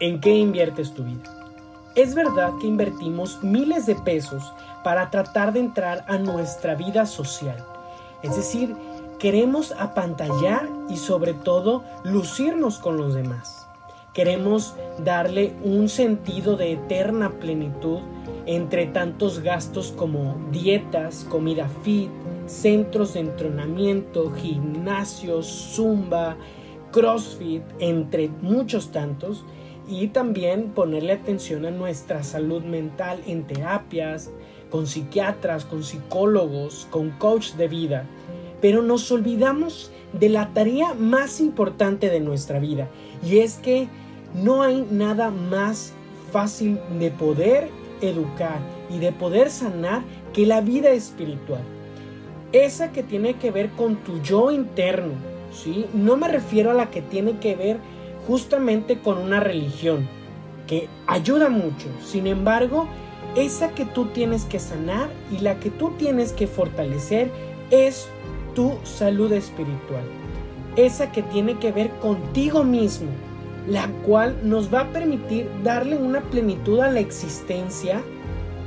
¿En qué inviertes tu vida? Es verdad que invertimos miles de pesos para tratar de entrar a nuestra vida social. Es decir, queremos apantallar y sobre todo lucirnos con los demás. Queremos darle un sentido de eterna plenitud entre tantos gastos como dietas, comida fit, centros de entrenamiento, gimnasios, zumba, crossfit, entre muchos tantos, y también ponerle atención a nuestra salud mental en terapias, con psiquiatras, con psicólogos, con coach de vida. Pero nos olvidamos de la tarea más importante de nuestra vida, y es que no hay nada más fácil de poder educar y de poder sanar que la vida espiritual. Esa que tiene que ver con tu yo interno, ¿sí? No me refiero a la que tiene que ver justamente con una religión, que ayuda mucho. Sin embargo, esa que tú tienes que sanar y la que tú tienes que fortalecer es tu salud espiritual. Esa que tiene que ver contigo mismo, la cual nos va a permitir darle una plenitud a la existencia,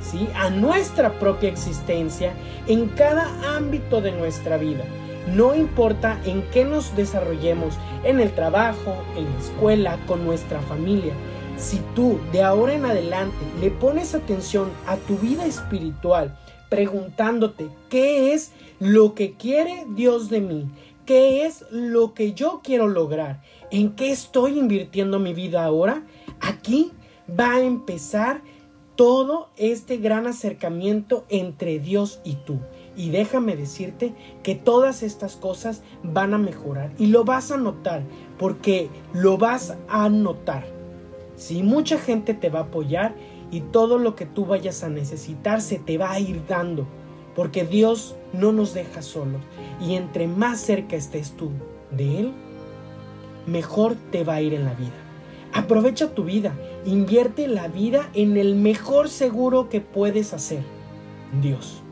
¿sí? a nuestra propia existencia en cada ámbito de nuestra vida. No importa en qué nos desarrollemos, en el trabajo, en la escuela, con nuestra familia. Si tú de ahora en adelante le pones atención a tu vida espiritual, preguntándote qué es lo que quiere Dios de mí, qué es lo que yo quiero lograr, en qué estoy invirtiendo mi vida ahora, aquí va a empezar todo este gran acercamiento entre Dios y tú. Y déjame decirte que todas estas cosas van a mejorar y lo vas a notar porque lo vas a notar. Si mucha gente te va a apoyar y todo lo que tú vayas a necesitar se te va a ir dando porque Dios no nos deja solos y entre más cerca estés tú de Él, mejor te va a ir en la vida. Aprovecha tu vida, invierte la vida en el mejor seguro que puedes hacer, Dios.